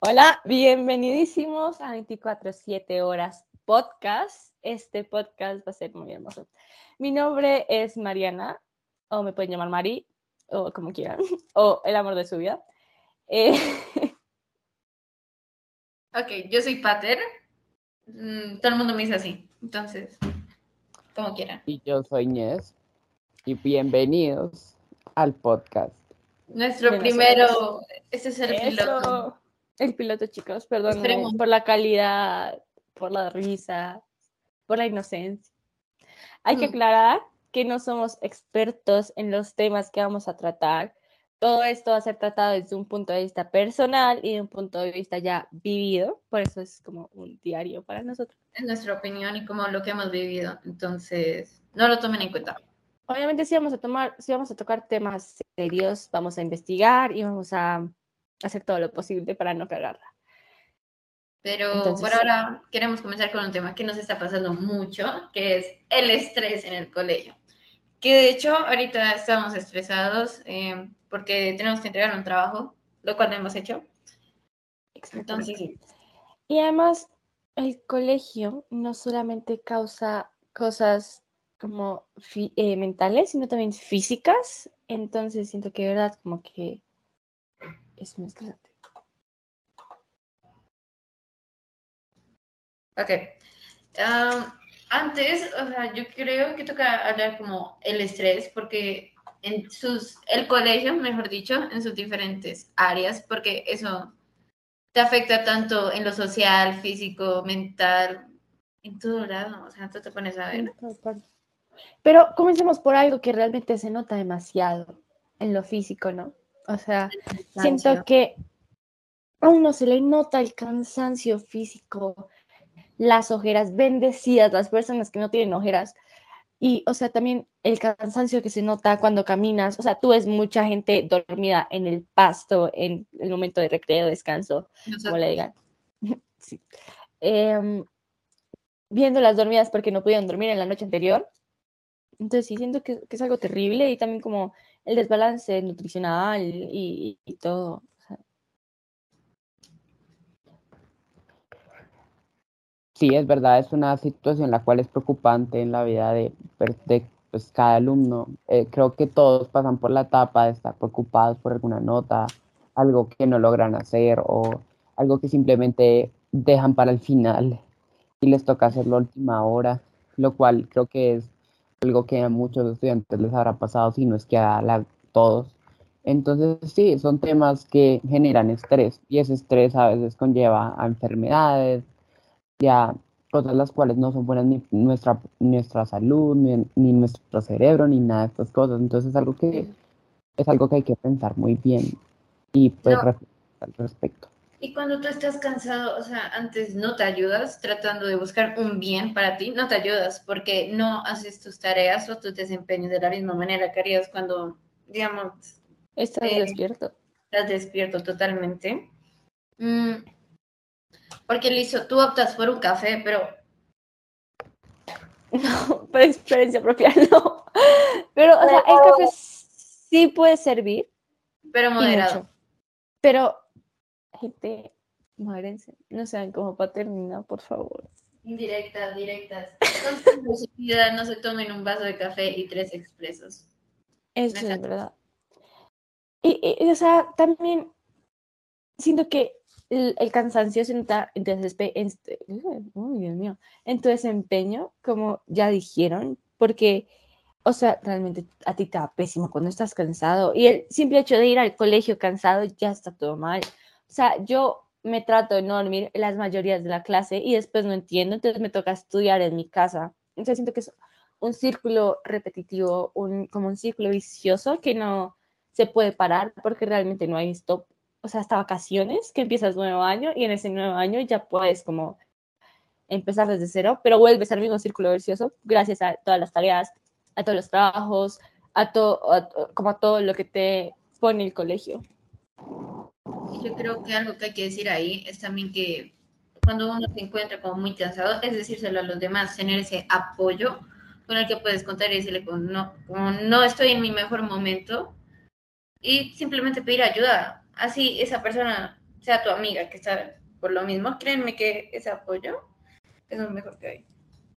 Hola, bienvenidísimos a 24-7 horas podcast. Este podcast va a ser muy hermoso. Mi nombre es Mariana, o me pueden llamar Mari, o como quieran, o el amor de su vida. Eh, Ok, yo soy Pater. Mm, todo el mundo me dice así. Entonces, como quieran. Y yo soy Inés. Y bienvenidos al podcast. Nuestro primero. Este es el piloto. El piloto, chicos, perdón por la calidad, por la risa, por la inocencia. Hay que Mm. aclarar que no somos expertos en los temas que vamos a tratar. Todo esto va a ser tratado desde un punto de vista personal y de un punto de vista ya vivido, por eso es como un diario para nosotros. Es nuestra opinión y como lo que hemos vivido. Entonces, no lo tomen en cuenta. Obviamente si vamos a tomar, si vamos a tocar temas serios, vamos a investigar y vamos a hacer todo lo posible para no cagarla. Pero Entonces, por ahora queremos comenzar con un tema que nos está pasando mucho, que es el estrés en el colegio. Que de hecho ahorita estamos estresados eh, porque tenemos que entregar un trabajo, lo cual no hemos hecho. Entonces. Y además, el colegio no solamente causa cosas como eh, mentales, sino también físicas. Entonces siento que de verdad como que es muy estresante. Ok. Antes, o sea, yo creo que toca hablar como el estrés, porque en sus, el colegio, mejor dicho, en sus diferentes áreas, porque eso te afecta tanto en lo social, físico, mental, en todo lado, o sea, tú te pones a ver. Pero comencemos por algo que realmente se nota demasiado en lo físico, ¿no? O sea, siento que a uno se le nota el cansancio físico, las ojeras, bendecidas las personas que no tienen ojeras. Y, o sea, también el cansancio que se nota cuando caminas. O sea, tú ves mucha gente dormida en el pasto en el momento de recreo, descanso, como le digan. Sí. Em, viendo las dormidas porque no pudieron dormir en la noche anterior. Entonces, sí, siento que, que es algo terrible y también como el desbalance nutricional y, y todo. Sí, es verdad, es una situación la cual es preocupante en la vida de, pues, cada alumno. Eh, creo que todos pasan por la etapa de estar preocupados por alguna nota, algo que no logran hacer o algo que simplemente dejan para el final y les toca hacerlo a última hora, lo cual creo que es algo que a muchos estudiantes les habrá pasado, si no es que a la- todos. Entonces, sí, son temas que generan estrés y ese estrés a veces conlleva a enfermedades, ya cosas las cuales no son buenas ni nuestra, nuestra salud, ni, ni nuestro cerebro, ni nada de estas cosas. Entonces es algo que, es algo que hay que pensar muy bien y pues No. reflexionar al respecto. Y cuando tú estás cansado, o sea, antes no te ayudas tratando de buscar un bien para ti, no te ayudas porque no haces tus tareas o tus desempeños de la misma manera que harías cuando, digamos, estás Eh, despierto. estás despierto totalmente. Mm, porque listo, tú optas por un café, pero No, por experiencia propia, no. Pero, o sea, el café sí puede servir. pero moderado. Pero, gente, muérense. No sean como paterna, por favor. Indirectas, directas. Posibilidad no se tomen un vaso de café y tres expresos. Eso es verdad. Y, y, o sea, también siento que el, el cansancio se nota en en Dios mío, en tu desempeño, como ya dijeron, porque, o sea, realmente a ti te da pésimo cuando estás cansado y el simple hecho de ir al colegio cansado ya está todo mal. O sea, yo me trato de no dormir las mayorías de la clase y después no entiendo, entonces me toca estudiar en mi casa. Entonces siento que es un círculo repetitivo, un, como un círculo vicioso que no se puede parar porque realmente no hay stop. O sea, hasta vacaciones, que empiezas nuevo año y en ese nuevo año ya puedes como empezar desde cero, pero vuelves al mismo círculo vicioso gracias a todas las tareas, a todos los trabajos, a todo, como a todo lo que te pone el colegio. Yo creo que algo que hay que decir ahí es también que cuando uno se encuentra como muy cansado, es decírselo a los demás, tener ese apoyo con el que puedes contar y decirle como no, no estoy en mi mejor momento y simplemente pedir ayuda. Así esa persona sea tu amiga que está por lo mismo, créanme que ese apoyo es lo mejor que hay.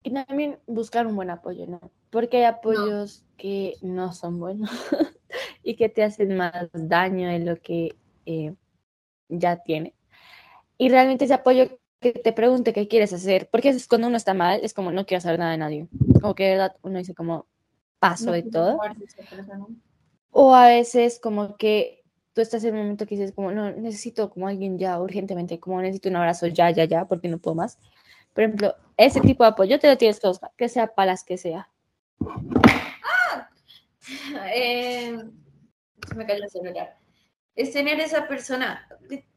Y también buscar un buen apoyo, ¿no? Porque hay apoyos que no son buenos y que te hacen más daño de lo que eh, ya tiene. Y realmente ese apoyo que te pregunte qué quieres hacer, porque es cuando uno está mal, es como no quiero saber nada de nadie. Como que de verdad uno dice como paso de todo. O a veces como que tú estás en un momento que dices como no, necesito como alguien ya urgentemente, como necesito un abrazo ya, ya, ya, porque no puedo más. Por ejemplo, ese tipo de apoyo te lo tienes que buscar, que sea para las que sea. Ah, eh, se me cayó el celular. Es tener esa persona,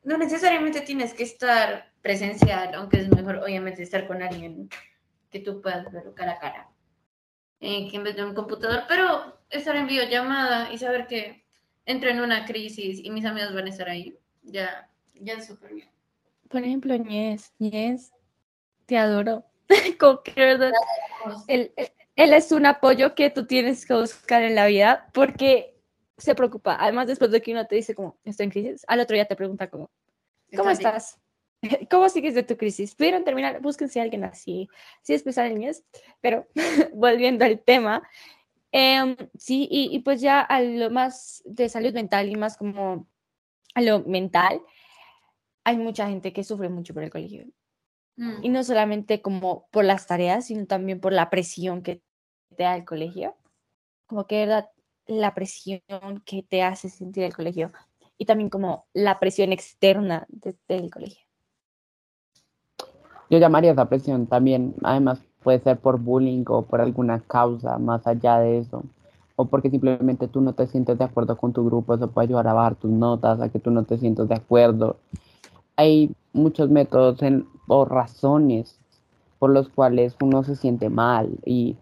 no necesariamente tienes que estar presencial, aunque es mejor obviamente estar con alguien que tú puedas ver cara a cara, eh, que en vez de un computador, pero estar en videollamada y saber que entro en una crisis y mis amigos van a estar ahí, ya, ya es súper bien. Por ejemplo, Ñez, Ñez, te adoro. Como que, ¿verdad? Él, él es un apoyo que tú tienes que buscar en la vida porque se preocupa. Además, después de que uno te dice como, estoy en crisis, al otro día te pregunta como, ¿cómo estás? ¿Cómo sigues de tu crisis? ¿Pudieron terminar? Búsquense a alguien así. Sí, es pesar niñez, pero volviendo al tema. Em, sí, y, y, pues ya a lo más de salud mental y más como a lo mental, hay mucha gente que sufre mucho por el colegio. Y Mm. no solamente como por las tareas, sino también por la presión que te da el colegio. Como que, de ¿verdad? La presión que te hace sentir el colegio. Y también como la presión externa de- del colegio. Yo llamaría esa presión también, además puede ser por bullying o por alguna causa más allá de eso, o porque simplemente tú no te sientes de acuerdo con tu grupo, eso puede ayudar a bajar tus notas, a que tú no te sientas de acuerdo. Hay muchos métodos en- o razones por los cuales uno se siente mal y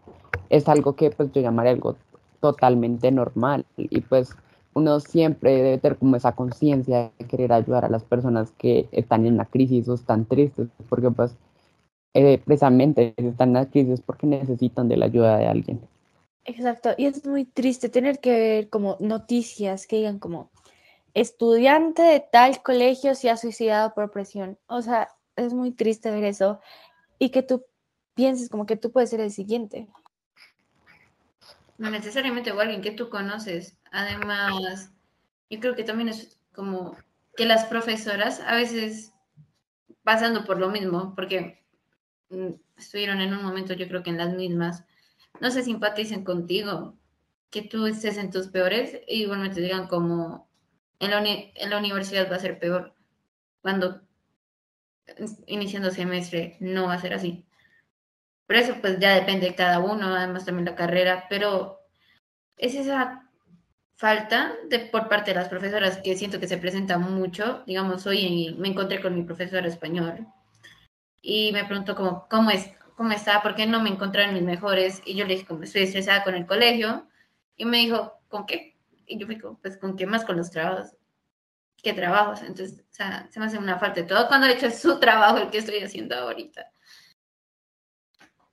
es algo que pues yo llamaría algo totalmente normal y pues uno siempre debe tener como esa conciencia de querer ayudar a las personas que están en una crisis o están tristes, porque pues eh, precisamente están en la crisis porque necesitan de la ayuda de alguien. Exacto. Y es muy triste tener que ver como noticias que digan como estudiante de tal colegio se ha suicidado por presión. O sea, es muy triste ver eso y que tú pienses como que tú puedes ser el siguiente. No necesariamente o alguien que tú conoces. Además, yo creo que también es como que las profesoras a veces pasando por lo mismo, porque mm, estuvieron en un momento, yo creo que en las mismas, no se simpaticen contigo, que tú estés en tus peores y igualmente digan como en la, uni- en la universidad va a ser peor, cuando iniciando semestre no va a ser así. Pero eso pues ya depende de cada uno, además también la carrera, pero es esa falta de por parte de las profesoras que siento que se presenta mucho. Digamos, hoy me encontré con mi profesor español y me preguntó como, ¿cómo, es, ¿cómo está? ¿Por qué no me encontraron mis mejores? Y yo le dije, como estoy estresada con el colegio. Y me dijo, ¿con qué? Y yo fui como, pues, ¿con qué más con los trabajos? ¿Qué trabajos? Entonces, o sea, se me hace una falta de todo cuando de hecho su trabajo el que estoy haciendo ahorita.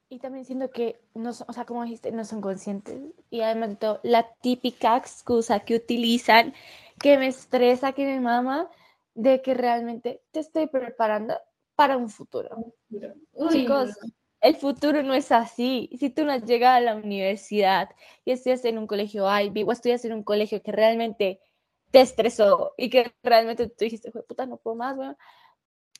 Y también siento que, no o sea, como dijiste, no son conscientes. Y además de todo, la típica excusa que utilizan, que me estresa, que me mama, de que realmente te estoy preparando para un futuro. Uy, Chicos, el futuro no es así. Si tú no has llegado a la universidad y estudias en un colegio Ivy o estudias en un colegio que realmente te estresó y que realmente tú dijiste, "Jue puta, no puedo más, weón",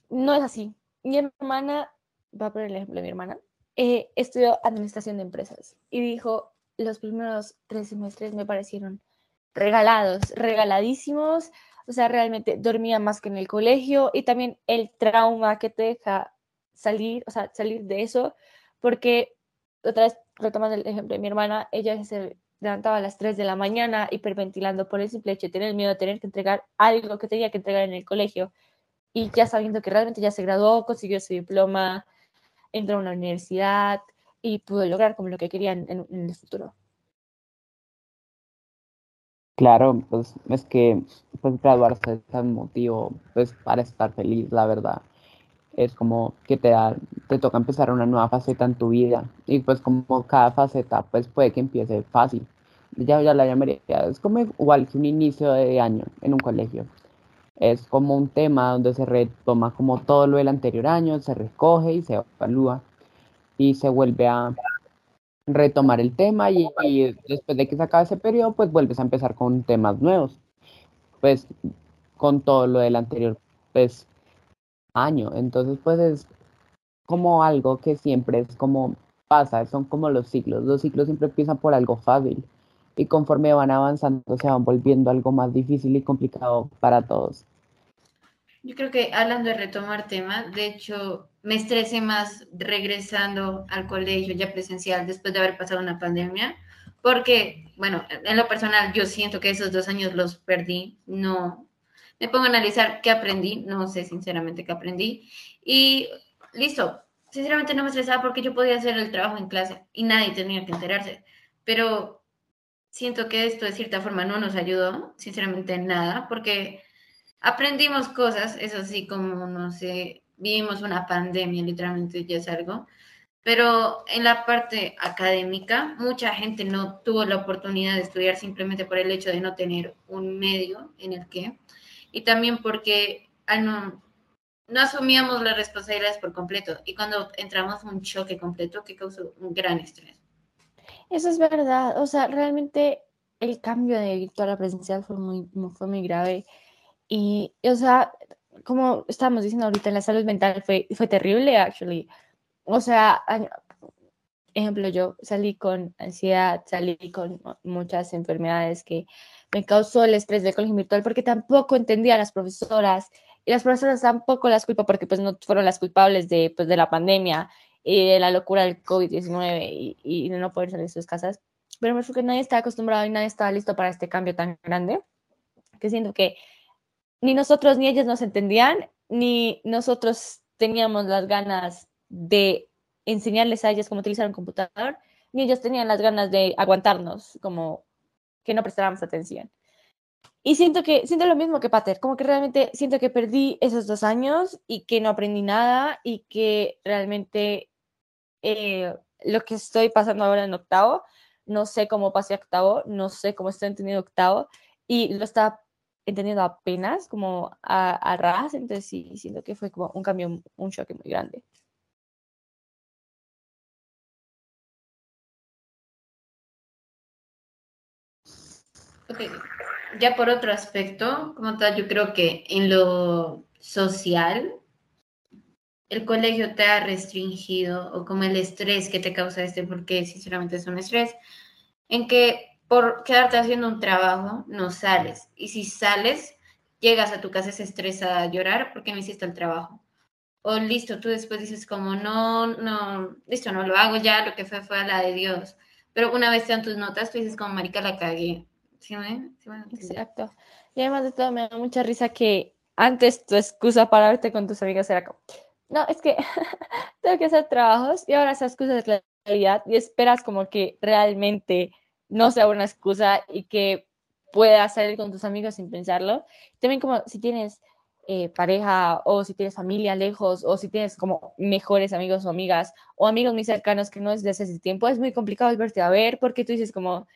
no es así. Mi hermana, va a poner el ejemplo de mi hermana, eh, estudió administración de empresas y dijo, los primeros tres semestres me parecieron regalados, regaladísimos, o sea, realmente dormía más que en el colegio y también el trauma que te deja salir, o sea, salir de eso, porque otra vez, retomando el ejemplo de mi hermana, ella se levantaba a las 3 de la mañana hiperventilando por el simple hecho de tener miedo de tener que entregar algo que tenía que entregar en el colegio y ya sabiendo que realmente ya se graduó, consiguió su diploma, entró a una universidad y pudo lograr como lo que querían en, en el futuro. Claro, pues es que pues graduarse es un motivo pues para estar feliz, la verdad. Es como que te da, te toca empezar una nueva faceta en tu vida y pues como cada faceta pues puede que empiece fácil. Ya, ya la llamaría, es como igual que un inicio de año en un colegio. Es como un tema donde se retoma como todo lo del anterior año, se recoge y se evalúa y se vuelve a retomar el tema y, después de que se acabe ese periodo, pues vuelves a empezar con temas nuevos, pues con todo lo del anterior pues, año. Entonces, pues es como algo que siempre es como pasa, son como los ciclos. Los ciclos siempre empiezan por algo fácil y conforme van avanzando se van volviendo algo más difícil y complicado para todos. Yo creo que hablando de retomar tema, de hecho, me estresé más regresando al colegio ya presencial después de haber pasado una pandemia, porque, bueno, en lo personal yo siento que esos dos años los perdí, no, me pongo a analizar qué aprendí, no sé sinceramente qué aprendí, y listo, sinceramente no me estresaba porque yo podía hacer el trabajo en clase y nadie tenía que enterarse, pero siento que esto de cierta forma no nos ayudó, sinceramente en nada, porque aprendimos cosas, eso sí, como, no sé, vivimos una pandemia, literalmente ya es algo, pero en la parte académica, mucha gente no tuvo la oportunidad de estudiar simplemente por el hecho de no tener un medio en el que, y también porque no, no asumíamos las responsabilidades por completo, y cuando entramos un choque completo que causó un gran estrés. Eso es verdad, o sea, realmente el cambio de virtual a presencial fue muy, fue muy grave. Y, o sea, como estábamos diciendo ahorita, en la salud mental fue, fue terrible, actually. O sea, ejemplo, yo salí con ansiedad, salí con muchas enfermedades que me causó el estrés del colegio virtual porque tampoco entendía a las profesoras. Y las profesoras tampoco las culpa porque pues no fueron las culpables de, pues, de la pandemia y de la locura del COVID-19 y, y, de no poder salir de sus casas. Pero me que nadie estaba acostumbrado y nadie estaba listo para este cambio tan grande que siento que ni nosotros ni ellos nos entendían, ni nosotros teníamos las ganas de enseñarles a ellas cómo utilizar un computador, ni ellos tenían las ganas de aguantarnos, como que no prestáramos atención. Y siento que, siento lo mismo que Pater, como que realmente siento que perdí esos dos años y que no aprendí nada y que realmente eh, lo que estoy pasando ahora en octavo, no sé cómo pasé octavo, no sé cómo estoy entendiendo octavo y lo estaba entendiendo apenas como a, a ras, entonces sí, siento que fue como un cambio, un choque muy grande. Ok, ya por otro aspecto, como tal, yo creo que en lo social, el colegio te ha restringido o como el estrés que te causa este, porque sinceramente es un estrés, en que por quedarte haciendo un trabajo, no sales. Y si sales, llegas a tu casa, se estresa a llorar porque no hiciste el trabajo. O listo, tú después dices como, no, no, listo, no lo hago ya, lo que fue fue la de Dios. Pero una vez te dan tus notas, tú dices como, marica, la cagué. ¿Sí me? Exacto. Y además de todo, me da mucha risa que antes tu excusa para verte con tus amigas era como, no, es que tengo que hacer trabajos y ahora esa excusa la realidad y esperas como que realmente no sea una excusa y que puedas salir con tus amigos sin pensarlo. También como si tienes eh, pareja o si tienes familia lejos o si tienes como mejores amigos o amigas o amigos muy cercanos que no es desde ese tiempo, es muy complicado verte a ver porque tú dices como,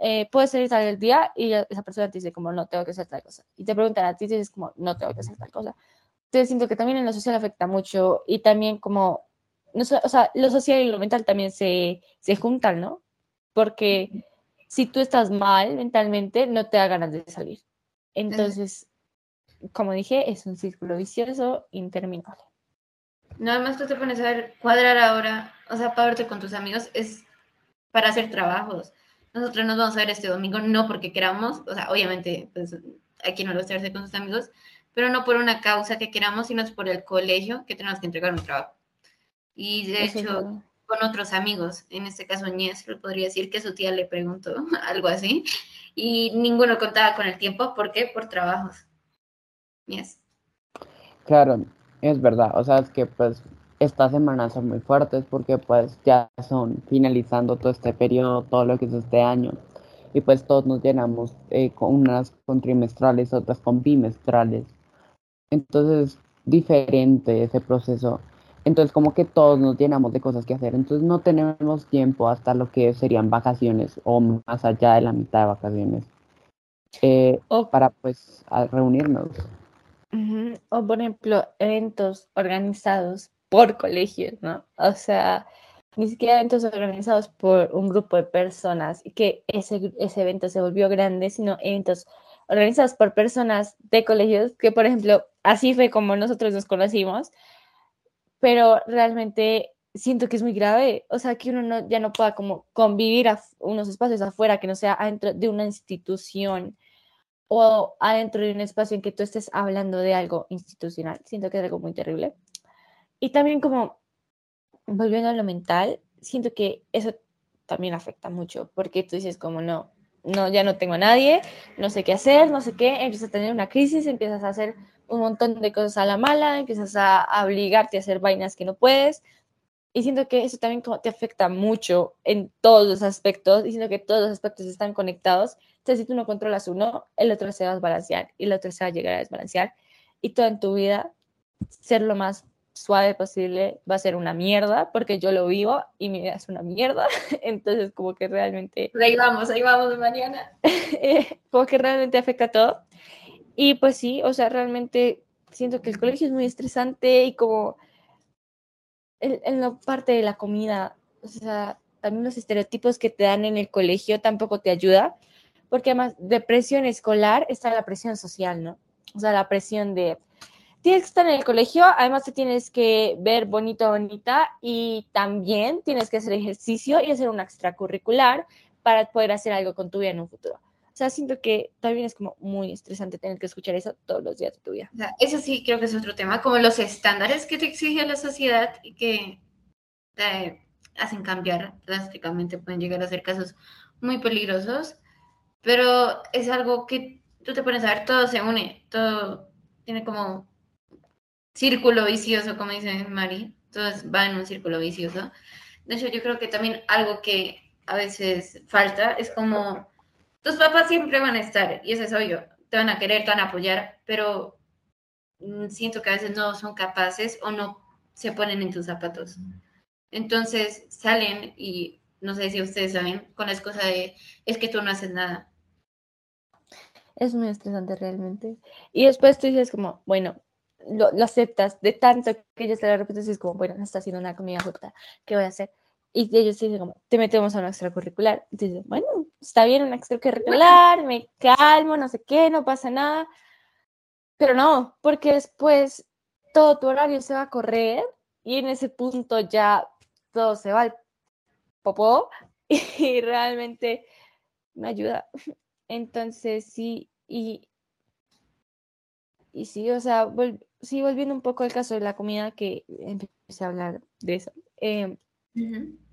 eh, puedes salir tal día y esa persona te dice como, no, tengo que hacer tal cosa. Y te preguntan a ti y dices como, no, tengo que hacer tal cosa. Entonces siento que también en lo social afecta mucho y también como, no, o sea, lo social y lo mental también se, se juntan, ¿no? Porque si tú estás mal mentalmente, no te da ganas de salir. Entonces, como dije, es un círculo vicioso interminable. Nada más tú te pones a ver, cuadrar ahora, o sea, para verte con tus amigos es para hacer trabajos. Nosotros nos vamos a ver este domingo, no porque queramos, o sea, obviamente, pues aquí no lo gusta verse con sus amigos, pero no por una causa que queramos, sino es por el colegio que tenemos que entregar un trabajo. Y de hecho, con otros amigos. En este caso, Ñez podría decir que su tía le preguntó algo así y ninguno contaba con el tiempo. ¿Por qué? Por trabajos. Ñez. Claro, es verdad. O sea, es que pues estas semanas son muy fuertes porque pues ya son finalizando todo este periodo, todo lo que es este año. Y pues todos nos llenamos eh, con unas con trimestrales, otras con bimestrales. Entonces, diferente ese proceso entonces como que todos nos llenamos de cosas que hacer. Entonces no tenemos tiempo hasta lo que serían vacaciones o más allá de la mitad de vacaciones eh, para pues reunirnos. O por ejemplo, eventos organizados por colegios, ¿no? O sea, ni siquiera eventos organizados por un grupo de personas y que ese, ese evento se volvió grande, sino eventos organizados por personas de colegios, que por ejemplo, así fue como nosotros nos conocimos, pero realmente siento que es muy grave, o sea, que uno no, ya no pueda como convivir a unos espacios afuera, que no sea adentro de una institución o adentro de un espacio en que tú estés hablando de algo institucional. Siento que es algo muy terrible. Y también como, volviendo a lo mental, siento que eso también afecta mucho, porque tú dices como no, no, ya no tengo a nadie, no sé qué hacer, no sé qué, empiezas a tener una crisis, empiezas a hacer un montón de cosas a la mala, empiezas a, obligarte a hacer vainas que no puedes. Y siento que eso también te afecta mucho en todos los aspectos, y siento que todos los aspectos están conectados. Entonces, si tú no controlas uno, el otro se va a desbalancear y el otro se va a llegar a desbalancear. Y todo en tu vida, ser lo más suave posible va a ser una mierda, porque yo lo vivo y mi vida es una mierda. Entonces, como que realmente... Ahí vamos, ahí vamos mañana. como que realmente afecta todo. Y pues sí, o sea, realmente siento que el colegio es muy estresante y como en, la parte de la comida, o sea, también los estereotipos que te dan en el colegio tampoco te ayuda, porque además de presión escolar está la presión social, ¿no? O sea, la presión de tienes que estar en el colegio, además te tienes que ver bonito, bonita y también tienes que hacer ejercicio y hacer un extracurricular para poder hacer algo con tu vida en un futuro. O sea, siento que también es como muy estresante tener que escuchar eso todos los días de tu vida. O sea, eso sí creo que es otro tema, como los estándares que te exige la sociedad y que te hacen cambiar drásticamente, pueden llegar a ser casos muy peligrosos, pero es algo que tú te pones a ver, todo se une, todo tiene como círculo vicioso, como dice Mari, todo va en un círculo vicioso. De hecho, yo creo que también algo que a veces falta es como tus papás siempre van a estar, y eso es obvio, te van a querer, te van a apoyar, pero mm, siento que a veces no son capaces o no se ponen en tus zapatos. Entonces salen y no sé si ustedes saben, con la excusa de es que tú no haces nada. Es muy estresante realmente. Y después tú dices como, bueno, lo, aceptas de tanto que ellos te lo repiten, es como, bueno, no está haciendo una comida justa, ¿qué voy a hacer? Y ellos dicen como, te metemos a un extracurricular. Y dices, bueno, está bien un extracurricular, me calmo, no sé qué, no pasa nada. Pero no, porque después todo tu horario se va a correr y en ese punto ya todo se va al popó y realmente no ayuda. Entonces sí, y, y sí, o sea, sí, volviendo un poco al caso de la comida, que empecé a hablar de eso,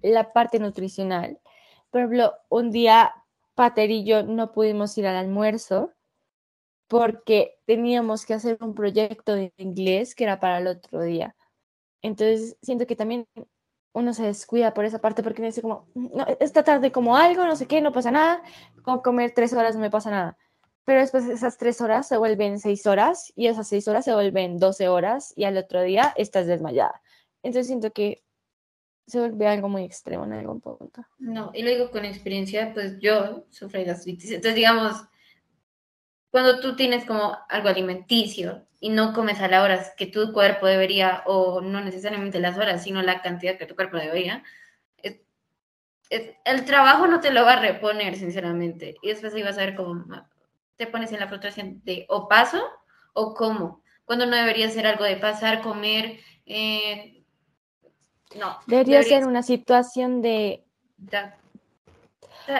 la parte nutricional. Por ejemplo, un día Pater y yo no pudimos ir al almuerzo porque teníamos que hacer un proyecto de inglés que era para el otro día. Entonces, siento que también uno se descuida por esa parte porque dice como, no, esta tarde como algo, no sé qué, no pasa nada, como comer tres horas no me pasa nada pero después esas tres horas se vuelven seis horas y esas seis horas se vuelven doce horas y al otro día estás desmayada. Entonces siento que se vuelve algo muy extremo en algún punto. No, y lo digo con experiencia, pues yo sufro de gastritis. Entonces, digamos, cuando tú tienes como algo alimenticio y no comes a las horas que tu cuerpo debería, o no necesariamente las horas, sino la cantidad que tu cuerpo debería, el trabajo no te lo va a reponer, sinceramente. Y después ahí vas a ver cómo te pones en la frustración de o paso o cómo, cuando no debería ser algo de pasar, comer, eh, no. Debería, ser una situación de...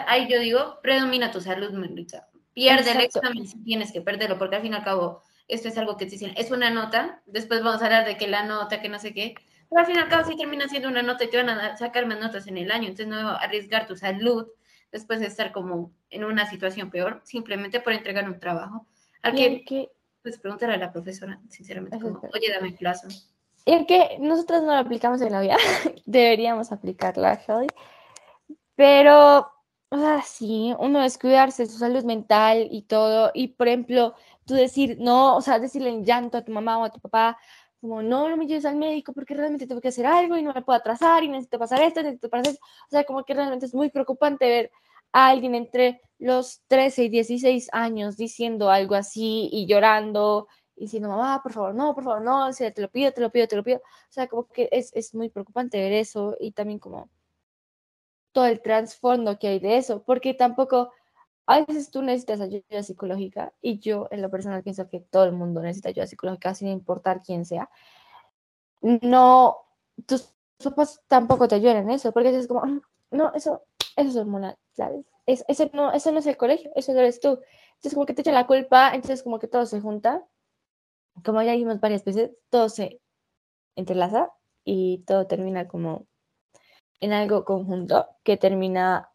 Ahí yo digo, predomina tu salud, Melissa. Pierde el examen si tienes que perderlo, porque al fin y al cabo esto es algo que te dicen, es una nota, después vamos a hablar de que la nota, que no sé qué, pero al fin y al cabo si termina siendo una nota y te van a sacar más notas en el año, entonces no arriesgar tu salud después de estar como en una situación peor, simplemente por entregar un trabajo. Al que, pues pregúntale a la profesora, sinceramente, como, oye, dame el plazo. Y el que nosotros no lo aplicamos en la vida, deberíamos aplicarla, Shelly. Pero, o sea, sí, uno es cuidarse su salud mental y todo. Y, por ejemplo, tú decir, no, o sea, decirle en llanto a tu mamá o a tu papá, como, no, no me lleves al médico porque realmente tengo que hacer algo y no me puedo atrasar y necesito pasar esto, necesito pasar esto. O sea, como que realmente es muy preocupante ver a alguien entre los 13 y 16 años diciendo algo así y llorando y diciendo, mamá, por favor, no, por favor, no, te lo pido, te lo pido, te lo pido. O sea, como que es, es muy preocupante ver eso y también como todo el trasfondo que hay de eso, porque tampoco, a veces tú necesitas ayuda psicológica y yo en lo personal pienso que todo el mundo necesita ayuda psicológica sin importar quién sea. No, tus papás tampoco te ayudan en eso, porque es como, ah, no, eso, eso es hormonal, ¿sabes? Es, eso, no, eso no es el colegio, eso eres tú. Entonces como que te echan la culpa, entonces como que todo se junta. Como ya dijimos varias veces, todo se entrelaza y todo termina como en algo conjunto que termina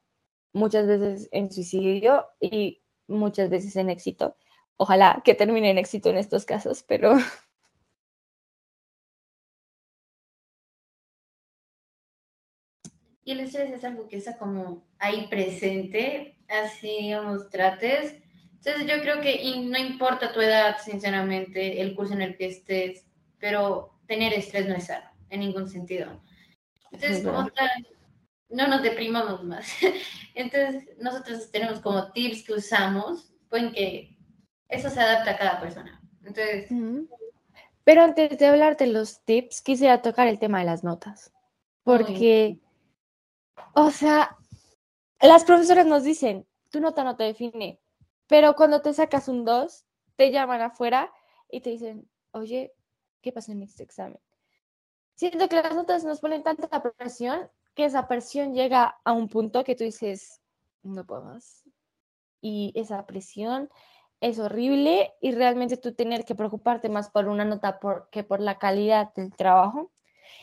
muchas veces en suicidio y muchas veces en éxito. Ojalá que termine en éxito en estos casos, pero... Y el estrés es algo que está como ahí presente, así digamos, trates. Entonces yo creo que no importa tu edad, sinceramente, el curso en el que estés, pero tener estrés no es sano, en ningún sentido. Entonces, como no nos deprimamos más. Entonces, nosotros tenemos como tips que usamos, pues que eso se adapta a cada persona. Entonces... Pero antes de hablar de los tips, quisiera tocar el tema de las notas. Porque, o sea, las profesoras nos dicen, tu nota no te define, pero cuando te sacas un 2, te llaman afuera y te dicen, oye, ¿qué pasó en este examen? Siento que las notas nos ponen tanta presión que esa presión llega a un punto que tú dices, no puedo más. Y esa presión es horrible y realmente tú tener que preocuparte más por una nota que por la calidad del trabajo.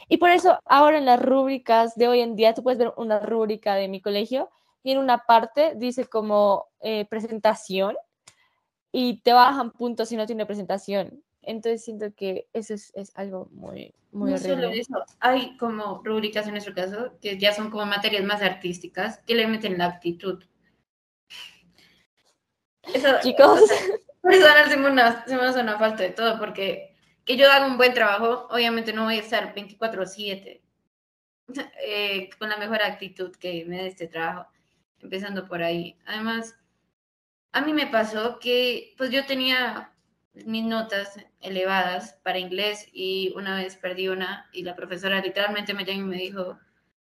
Y por eso ahora en las rúbricas de hoy en día, tú puedes ver una rúbrica de mi colegio y en una parte dice como eh, presentación y te bajan puntos si no tiene presentación. Entonces siento que eso es, algo muy, muy no Solo eso, hay como rúbricas en nuestro caso que ya son como materias más artísticas que le meten la actitud. Eso, Chicos. por eso se me, una, se me hace una falta de todo, porque que yo haga un buen trabajo, obviamente no voy a estar 24/7 eh, con la mejor actitud que me dé este trabajo, empezando por ahí. Además, a mí me pasó que pues yo tenía mis notas elevadas para inglés y una vez perdí una y la profesora literalmente me llamó y me dijo,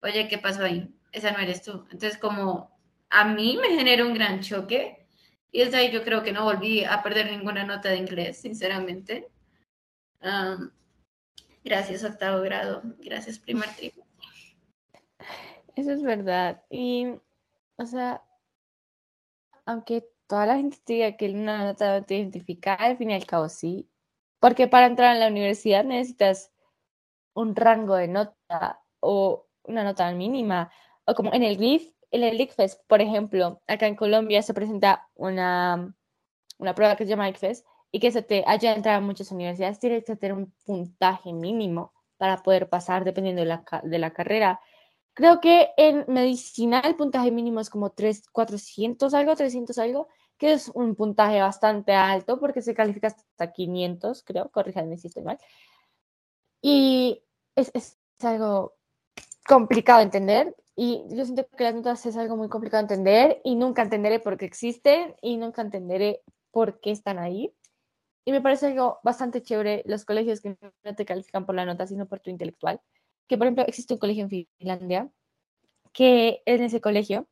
oye, ¿qué pasó ahí? Esa no eres tú. Entonces como a mí me generó un gran choque y desde ahí yo creo que no volví a perder ninguna nota de inglés, sinceramente. gracias octavo grado, gracias primer trimestre. Eso es verdad. Y, o sea, aunque toda la gente diga que una nota no te identifica, al fin y al cabo sí. Porque para entrar en la universidad necesitas un rango de nota o una nota mínima. O como en el GIF, en el ICFES, por ejemplo, acá en Colombia se presenta una, una prueba que se llama ICFES y que se te haya entrado a muchas universidades, tienes que tener un puntaje mínimo para poder pasar dependiendo de la, de la carrera. Creo que en medicina el puntaje mínimo es como 3, 400 algo, 300 algo, que es un puntaje bastante alto porque se califica hasta 500, creo, corríjanme si estoy mal. Y es, es, algo complicado de entender y yo siento que las notas es algo muy complicado de entender y nunca entenderé por qué existen y nunca entenderé por qué están ahí. Y me parece algo bastante chévere los colegios que no te califican por la nota, sino por tu intelectual. Que, por ejemplo, existe un colegio en Finlandia que en ese colegio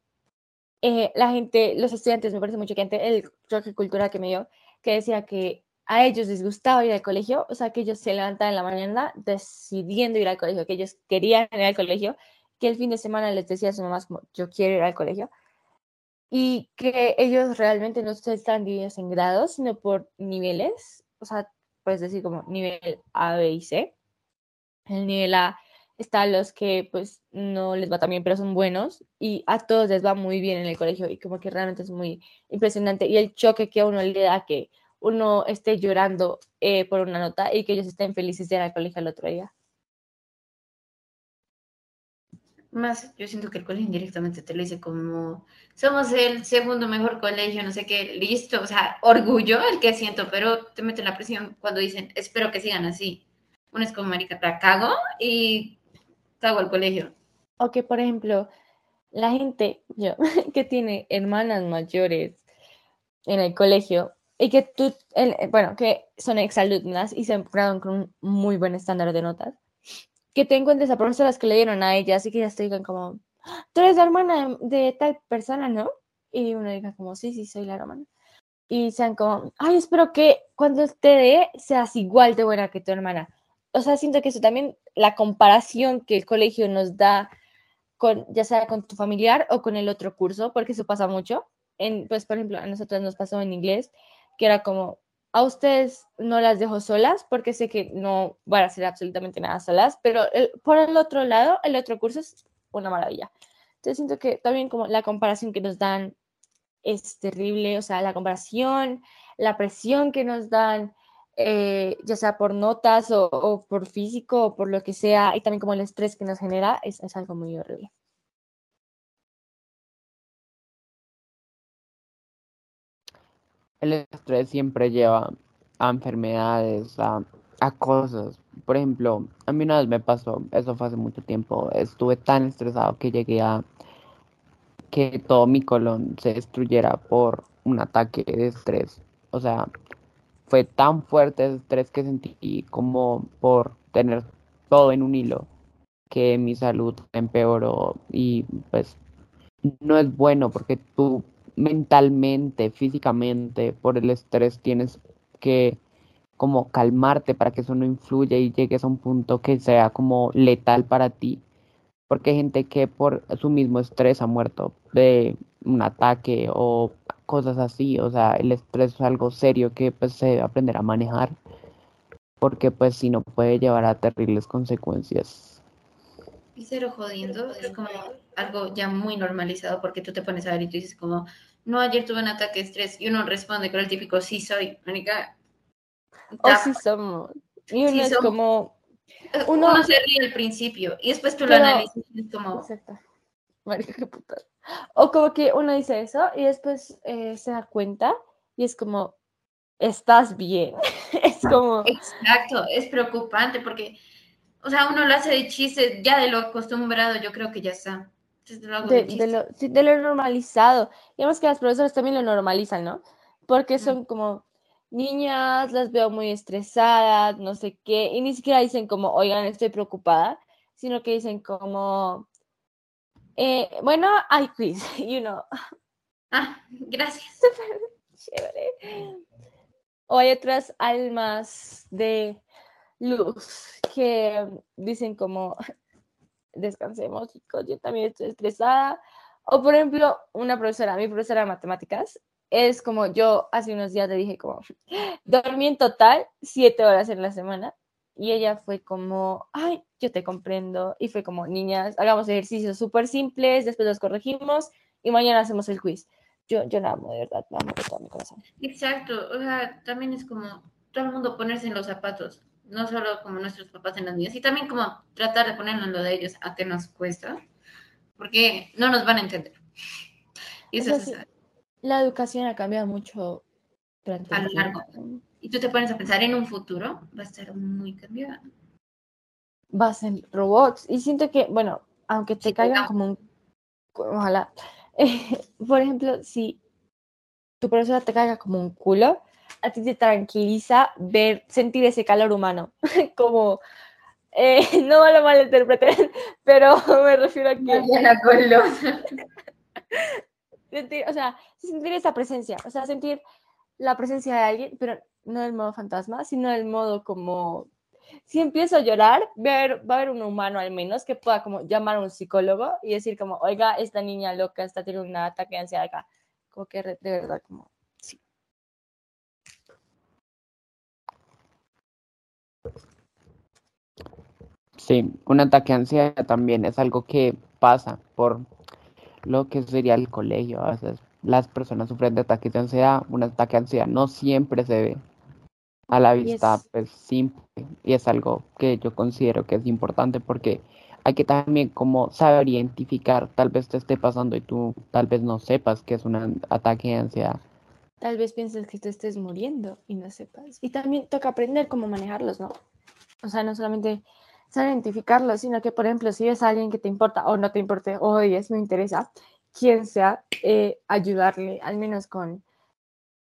eh, la gente, los estudiantes, me parece mucho que el choque cultural que me dio, que decía que a ellos les gustaba ir al colegio, o sea, que ellos se levantaban en la mañana decidiendo ir al colegio, que ellos querían ir al colegio, que el fin de semana les decía a su mamá como, yo quiero ir al colegio, y que ellos realmente no están divididos en grados, sino por niveles, o sea, puedes decir como nivel A, B y C. El nivel A están los que pues no les va tan bien, pero son buenos y a todos les va muy bien en el colegio y como que realmente es muy impresionante y el choque que a uno le da que uno esté llorando eh, por una nota y que ellos estén felices de ir al colegio el otro día. Más, yo siento que el colegio indirectamente te lo dice como, somos el segundo mejor colegio, no sé qué, listo, o sea, orgullo el que siento, pero te meten la presión cuando dicen, espero que sigan así. Uno es como, marica, te cago y Cago al colegio. O que, por ejemplo, la gente yo, que tiene hermanas mayores en el colegio, y que tú, bueno, que son exalumnas y se graduan con un muy buen estándar de notas, que te encuentres a profesoras que le dieron a ellas y que ellas te digan como, tú eres la hermana de, tal persona, ¿no? Y uno diga como, sí, sí, soy la hermana. Y sean como, ay, espero que cuando te dé seas igual de buena que tu hermana. O sea, siento que eso también, la comparación que el colegio nos da con, ya sea con tu familiar o con el otro curso, porque eso pasa mucho. En, pues, por ejemplo, a nosotros nos pasó en inglés, que era como, a ustedes no las dejo solas porque sé que no van a hacer absolutamente nada solas, pero por el otro lado, el otro curso es una maravilla. Entonces siento que también como la comparación que nos dan es terrible, o sea, la comparación, la presión que nos dan, eh, ya sea por notas o, por físico o por lo que sea, y también como el estrés que nos genera, es, es algo muy horrible. El estrés siempre lleva a enfermedades, a, a cosas. Por ejemplo, a mí una vez me pasó, eso fue hace mucho tiempo, estuve tan estresado que llegué a que todo mi colon se destruyera por un ataque de estrés. O sea, fue tan fuerte ese estrés que sentí como por tener todo en un hilo que mi salud empeoró y pues no es bueno porque tú mentalmente, físicamente, por el estrés tienes que como calmarte para que eso no influya y llegues a un punto que sea como letal para ti. Porque hay gente que por su mismo estrés ha muerto de un ataque o cosas así. O sea, el estrés es algo serio que pues se debe aprender a manejar. Porque pues si no puede llevar a terribles consecuencias. Y cero jodiendo, es como algo ya muy normalizado porque tú te pones a ver y tú dices como, no, ayer tuve un ataque de estrés y uno responde con el típico, sí soy, Mónica. O sí somos. Y uno es como... Uno, uno, se ríe al principio y después tú lo analizas y es como... Exacto. Marica, qué. O como que uno dice eso y después eh, se da cuenta y es como, estás bien. es como... Exacto, es preocupante porque, o sea, uno lo hace de chiste, ya de lo acostumbrado, yo creo que ya está. De, lo, normalizado. Además que las profesoras también lo normalizan, ¿no? Porque son como niñas, las veo muy estresadas, no sé qué, y ni siquiera dicen como, oigan, estoy preocupada, sino que dicen como, eh, bueno, hay quiz, y uno. Ah, gracias. Chévere. O hay otras almas de luz que dicen como, descansemos, chicos, yo también estoy estresada. O por ejemplo, una profesora, mi profesora de matemáticas, es como yo hace unos días le dije como, dormí en total siete horas en la semana. Y ella fue como, ay, yo te comprendo. Y fue como, niñas, hagamos ejercicios súper simples, después los corregimos y mañana hacemos el quiz. Yo, yo la amo, de verdad, la amo de todo mi corazón. Exacto, o sea, también es como todo el mundo ponerse en los zapatos no solo como nuestros papás en las niñas, y también como tratar de ponernos en lo de ellos a que nos cuesta, porque no nos van a entender. Y eso es La educación ha cambiado mucho durante a lo largo. Y tú te pones a pensar en un futuro, va a estar muy cambiada. Va a ser robots. Y siento que, bueno, aunque te caigan como un. Ojalá. por ejemplo, si tu profesora te caiga como un culo, a ti te tranquiliza ver, sentir ese calor humano, como, eh, no lo malinterpreten, pero me refiero a que... sentir, o sea, sentir esa presencia, o sea, sentir la presencia de alguien, pero no del modo fantasma, sino del modo como, si empiezo a llorar, ver, va a haber un humano al menos que pueda como llamar a un psicólogo y decir como, oiga, esta niña loca está teniendo un ataque de ansiedad acá, como que de verdad como Sí, un ataque de ansiedad también es algo que pasa por lo que sería el colegio. A veces las personas sufren de ataques de ansiedad. Un ataque de ansiedad no siempre se ve a la vista pues simple y es algo que yo considero que es importante porque hay que también como saber identificar, tal vez te esté pasando y tú tal vez no sepas que es un ataque de ansiedad. Tal vez pienses que te estés muriendo y no sepas. Y también toca aprender cómo manejarlos, ¿no? O sea, no solamente saber identificarlos, sino que, por ejemplo, si ves a alguien que te importa o no te importe, o es me interesa, quien sea, eh, ayudarle, al menos con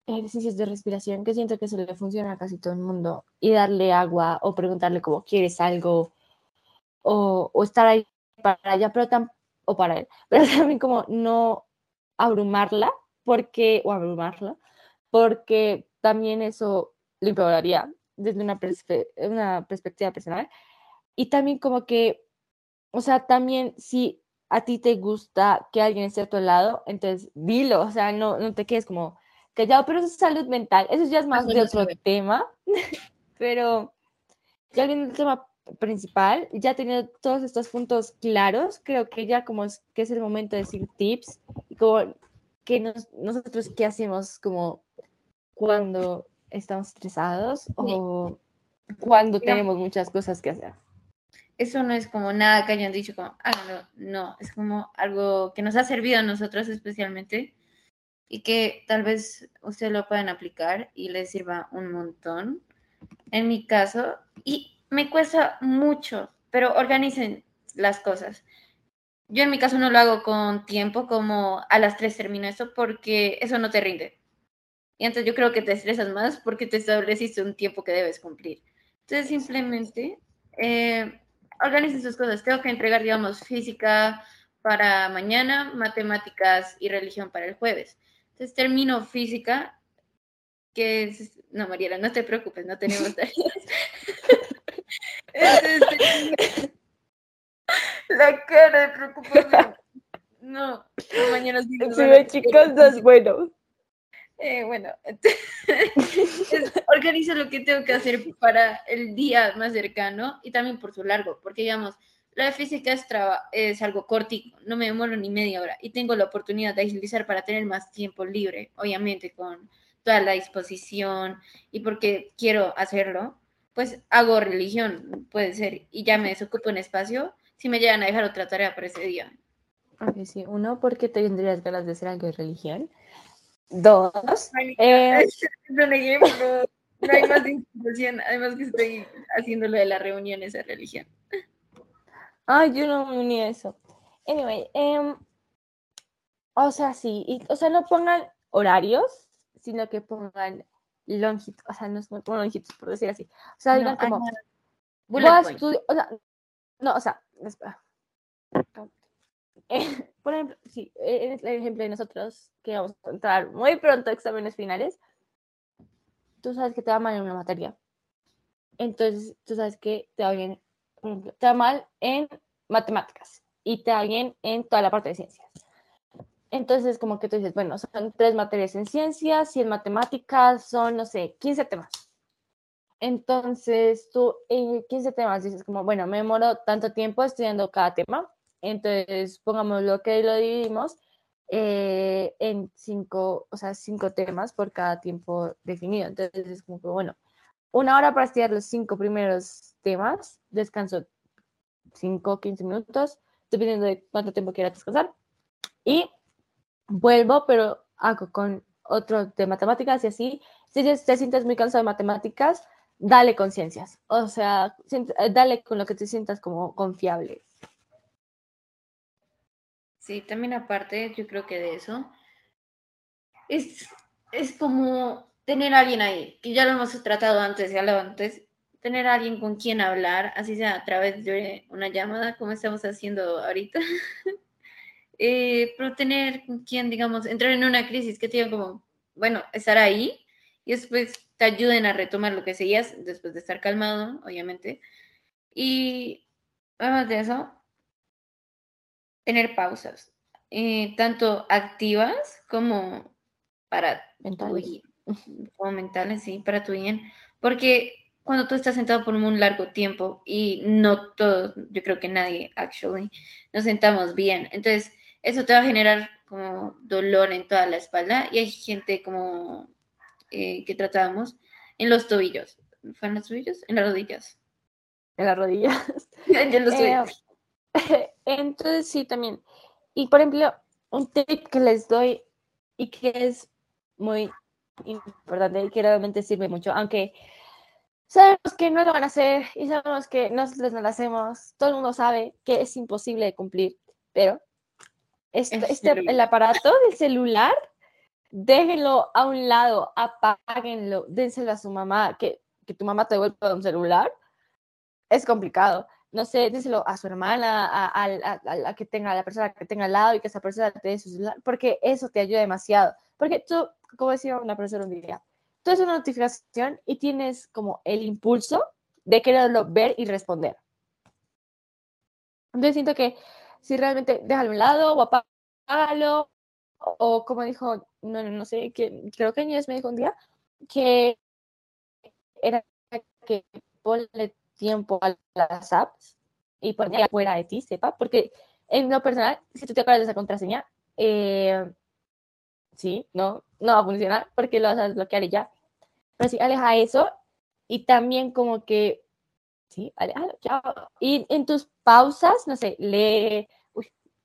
ejercicios de respiración que siento que se le funciona a casi todo el mundo y darle agua o preguntarle cómo quieres algo o, o estar ahí para ella, pero tam, o para él, pero también como no abrumarla porque, o abrumarla, porque también eso lo empeoraría desde una, una perspectiva personal. Y también como que, o sea, también si a ti te gusta que alguien esté a tu lado, entonces dilo, o sea, no, no te quedes como callado, pero eso es salud mental, eso ya es más de otro tema, pero ya viene el tema principal, ya teniendo todos estos puntos claros, creo que ya como es, que es el momento de decir tips y como que nosotros qué hacemos como cuando estamos estresados o cuando tenemos muchas cosas que hacer. Eso no es como nada que hayan dicho como, ah, no, no, es como algo que nos ha servido a nosotros especialmente y que tal vez ustedes lo puedan aplicar y les sirva un montón. En mi caso, y me cuesta mucho, pero organicen las cosas. Yo en mi caso no lo hago con tiempo, como a las tres termino eso, porque eso no te rinde. Y entonces yo creo que te estresas más porque te estableciste un tiempo que debes cumplir. Entonces simplemente eh, organicen sus cosas. Tengo que entregar, digamos, física para mañana, matemáticas y religión para el jueves. Entonces termino física, que es... No, Mariela, no te preocupes, no tenemos tareas. la cara de preocupación. No, mañana sí. Sí, chicos, no es bueno. Eh, bueno, organizo lo que tengo que hacer para el día más cercano y también por su largo, porque digamos, la física es, es algo cortico, no me demoro ni media hora y tengo la oportunidad de agilizar para tener más tiempo libre, obviamente con toda la disposición y porque quiero hacerlo, pues hago religión, puede ser, y ya me desocupo un espacio si me llegan a dejar otra tarea para ese día. Ok, sí, uno, porque tendrías ganas de hacer algo de religión. Dos, eh, no, hay más información, además que estoy haciendo lo de las reuniones de religión. Ay, yo no me uní a eso. Anyway, em, o sea, sí, y, o sea, no pongan horarios, sino que pongan longitud, o sea, no es longitud, por decir así. O sea, digan como, voy a estudiar, o sea, no, o sea, espera. Eh, por ejemplo, sí, en el ejemplo de nosotros que vamos a entrar muy pronto a exámenes finales, tú sabes que te va mal en una materia. Entonces, tú sabes que te va bien, te va mal en matemáticas y te va bien en toda la parte de ciencias. Entonces, como que tú dices, bueno, son tres materias en ciencias y en matemáticas son, no sé, 15 temas. Entonces, tú en 15 temas dices como, bueno, me demoro tanto tiempo estudiando cada tema, entonces, pongamos lo que lo dividimos eh, en cinco, o sea, cinco temas por cada tiempo definido. Entonces, es como que, bueno, una hora para estudiar los cinco primeros temas, descanso 5, 15 minutos, dependiendo de cuánto tiempo quiera descansar. Y vuelvo, pero hago con otro de matemáticas y así. Si te sientes muy cansado de matemáticas, dale conciencias. O sea, dale con lo que te sientas como confiable. Sí, también aparte, yo creo que de eso, es, es como tener a alguien ahí, que ya lo hemos tratado antes, ya lo antes, tener a alguien con quien hablar, así sea a través de una llamada, como estamos haciendo ahorita. eh, pero tener con quien, digamos, entrar en una crisis que te como, bueno, estar ahí y después te ayuden a retomar lo que seguías después de estar calmado, obviamente. Y además de eso, tener pausas, eh, tanto activas como para mentales. como mentales, sí, para tu bien, porque cuando tú estás sentado por un largo tiempo y no todos, yo creo que nadie, actually, nos sentamos bien, entonces eso te va a generar como dolor en toda la espalda y hay gente como eh, que tratábamos en los tobillos, ¿fue en los tobillos? En las rodillas. En las rodillas. en los tobillos. Entonces sí, también. Y por ejemplo, un tip que les doy y que es muy importante y que realmente sirve mucho, aunque sabemos que no lo van a hacer y sabemos que nosotros no lo hacemos, todo el mundo sabe que es imposible de cumplir, pero este, este el aparato del celular déjenlo a un lado, apáguenlo, dénselo a su mamá, que, que tu mamá te devuelva un celular, es complicado. No sé, dénselo a su hermana, a, la que tenga, a la persona que tenga al lado y que esa persona te dé su celular, porque eso te ayuda demasiado. Porque tú, como decía una profesora un día, tú es una notificación y tienes como el impulso de quererlo ver y responder. Entonces siento que si realmente déjalo a un lado o apágalo, o, como dijo, no, no sé, creo que Inés me dijo un día, que era que ponle tiempo a las apps y ponerla fuera de ti, sepa, porque en lo personal, si tú te acuerdas de esa contraseña, eh, sí, no, no va a funcionar porque lo vas a desbloquear y ya. Sí, aleja eso y también como que, sí, alejalo, chao. Y en tus pausas, no sé, lee,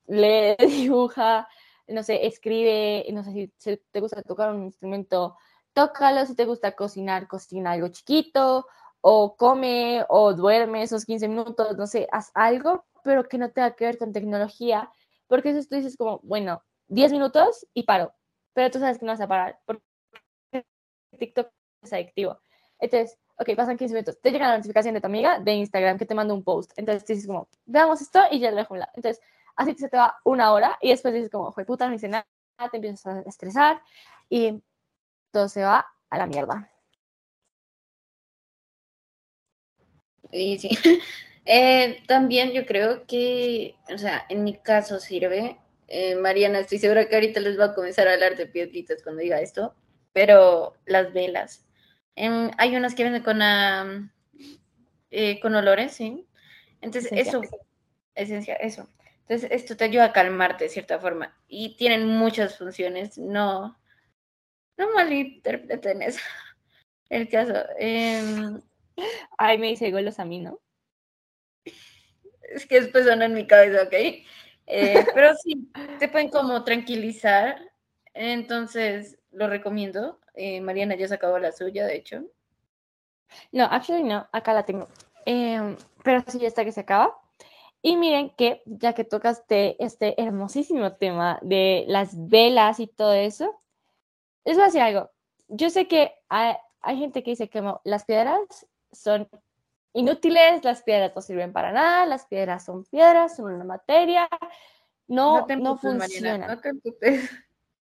lee, dibuja, no sé, escribe, no sé si te gusta tocar un instrumento, tócalo, si te gusta cocinar, cocina algo chiquito, o come, o duerme esos 15 minutos, no sé, haz algo, pero que no tenga que ver con tecnología, porque eso tú dices como, bueno, 10 minutos y paro, pero tú sabes que no vas a parar, porque TikTok adictivo. Entonces, ok, pasan 15 minutos, te llega la notificación de tu amiga de Instagram que te manda un post, entonces dices como, veamos esto y ya lo dejo un lado. Entonces, así se te va una hora y después dices como, fue puta, no hice nada, te empiezas a estresar y todo se va a la mierda. Y sí, eh, también yo creo que, o sea, en mi caso sirve. Eh, Mariana, estoy segura que ahorita les va a comenzar a hablar de piedritas cuando diga esto, pero las velas. Hay unas que venden con, eh, con olores, ¿sí? Entonces, eso, esencia, eso. Entonces, esto te ayuda a calmarte de cierta forma. Y tienen muchas funciones. No, no malinterpreten eso. El caso. Eh, Ay, me dice golos a mí, ¿no? Es que después suena en mi cabeza, ¿ok? Eh, pero sí, te pueden como tranquilizar. Entonces, lo recomiendo. Eh, Mariana ya se acabó la suya, de hecho. No, actually no, acá la tengo. Em, pero sí, ya está que se acaba. Y miren que, ya que tocaste este hermosísimo tema de las velas y todo eso, les voy a decir algo. Yo sé que hay, hay gente que dice que las piedras son inútiles, las piedras no sirven para nada, las piedras son piedras, son una materia, no, no, funcionan.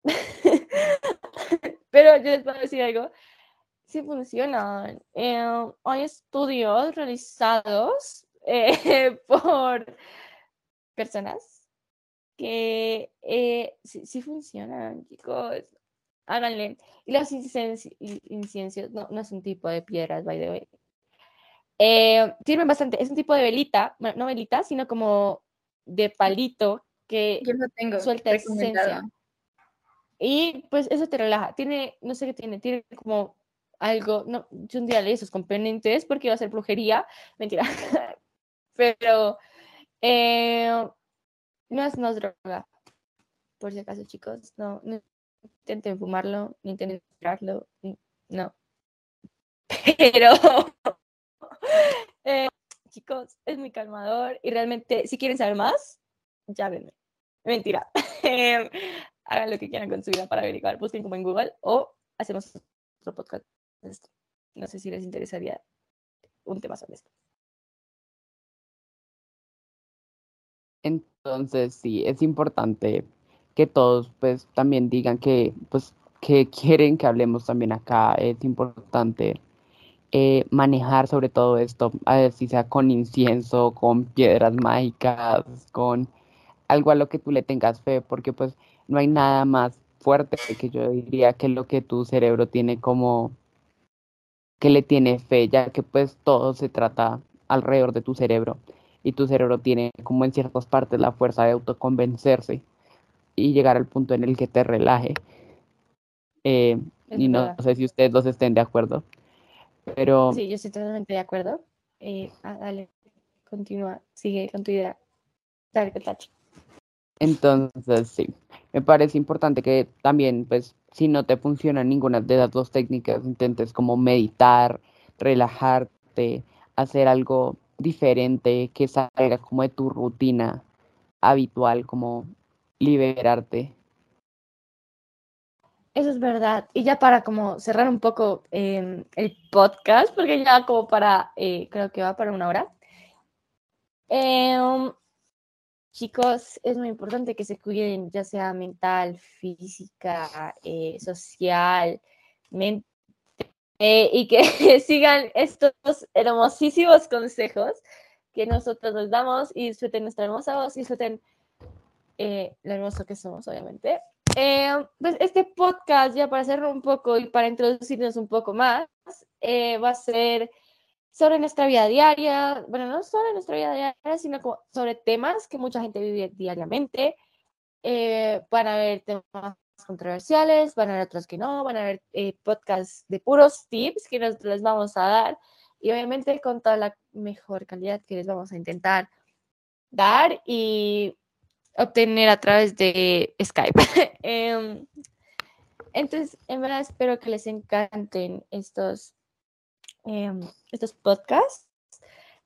Pero yo les a decir algo, sí funcionan. Eh, hay estudios realizados eh, por personas que eh, sí, funcionan, chicos. Háganle. Y las inciensos no, no es un tipo de piedras, by the way. Eh, sirven bastante. Es un tipo de velita, no velita, sino como de palito que tengo, suelta esencia. Y pues eso te relaja. Tiene, no sé qué tiene, tiene como algo, no, yo un día leí esos componentes porque iba a ser brujería, mentira. Pero eh, no, es, no droga, por si acaso, chicos. No, no intenten fumarlo, ni intenten tirarlo, no. Pero eh, chicos, es muy calmador y realmente, si quieren saber más, llámenme. Mentira. Hagan lo que quieran con su vida para averiguar. Busquen como en Google o hacemos otro podcast. No sé si les interesaría un tema sobre esto. Entonces, sí, es importante que todos pues también digan que pues que quieren que hablemos también acá. Es importante eh, manejar sobre todo esto, si sea con incienso, con piedras mágicas, con algo a lo que tú le tengas fe, porque pues no hay nada más fuerte que yo diría que lo que tu cerebro tiene como que le tiene fe, ya que pues todo se trata alrededor de tu cerebro y tu cerebro tiene como en ciertas partes la fuerza de autoconvencerse y llegar al punto en el que te relaje. Eh, y no sé si ustedes dos estén de acuerdo. Pero... Sí, yo estoy totalmente de acuerdo. Eh, ah, dale, continúa, sigue con tu idea. Dale, tacho. Entonces, sí, me parece importante que también, pues, si no te funciona ninguna de las dos técnicas, intentes como meditar, relajarte, hacer algo diferente que salga como de tu rutina habitual, como liberarte. Eso es verdad. Y ya para como cerrar un poco em, el podcast, porque ya como para, eh, creo que va para una hora. Em, chicos, es muy importante que se cuiden, ya sea mental, física, eh, social, eh, y que sigan estos hermosísimos consejos que nosotros les damos y disfruten nuestra hermosa voz, disfruten lo hermoso que somos, obviamente. Eh, pues este podcast, ya para hacerlo un poco y para introducirnos un poco más, eh, va a ser sobre nuestra vida diaria, bueno, no sobre nuestra vida diaria, sino como sobre temas que mucha gente vive diariamente. Eh, van a haber temas controversiales, van a haber otros que no, van a haber podcasts de puros tips que nos les vamos a dar y obviamente con toda la mejor calidad que les vamos a intentar dar y obtener a través de Skype. Em, entonces, en verdad espero que les encanten estos, em, estos podcasts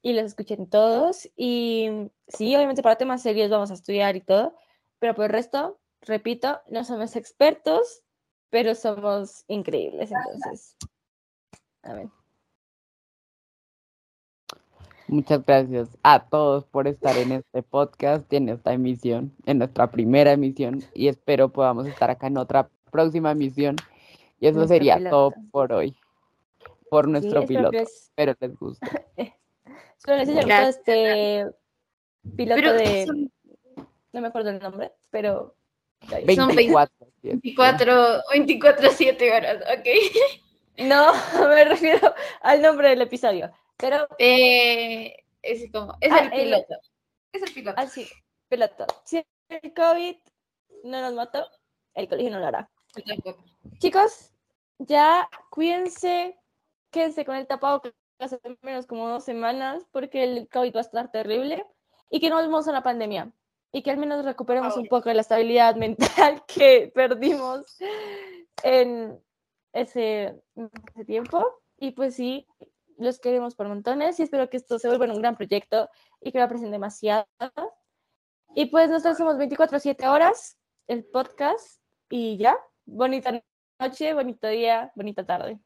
y los escuchen todos. Y sí, obviamente para temas serios vamos a estudiar y todo, pero por el resto, repito, no somos expertos, pero somos increíbles. Entonces, amén. Muchas gracias a todos por estar en este podcast y en esta emisión, en nuestra primera emisión, y espero podamos estar acá en otra próxima emisión. Y eso sería todo por hoy, por nuestro piloto. Espero les guste. espero les este piloto de... No me acuerdo el nombre, pero... 24, 24, 24, 7 horas, ¿ok? No, me refiero al nombre del episodio. Pero. Eh, es como. Es ah, el piloto. es el piloto. Ah, sí, piloto. Si el COVID no nos mató, el colegio no lo hará. Chicos, ya cuídense, quédense con el tapado que hace menos como dos semanas, porque el COVID va a estar terrible y que no volvamos a la pandemia y que al menos recuperemos un poco de la estabilidad mental que perdimos en ese, ese tiempo. Y pues sí, los queremos por montones y espero que esto se vuelva un gran proyecto y que lo aprecien demasiado. Y pues nosotros somos 24-7 horas, el podcast, y ya. Bonita noche, bonito día, bonita tarde.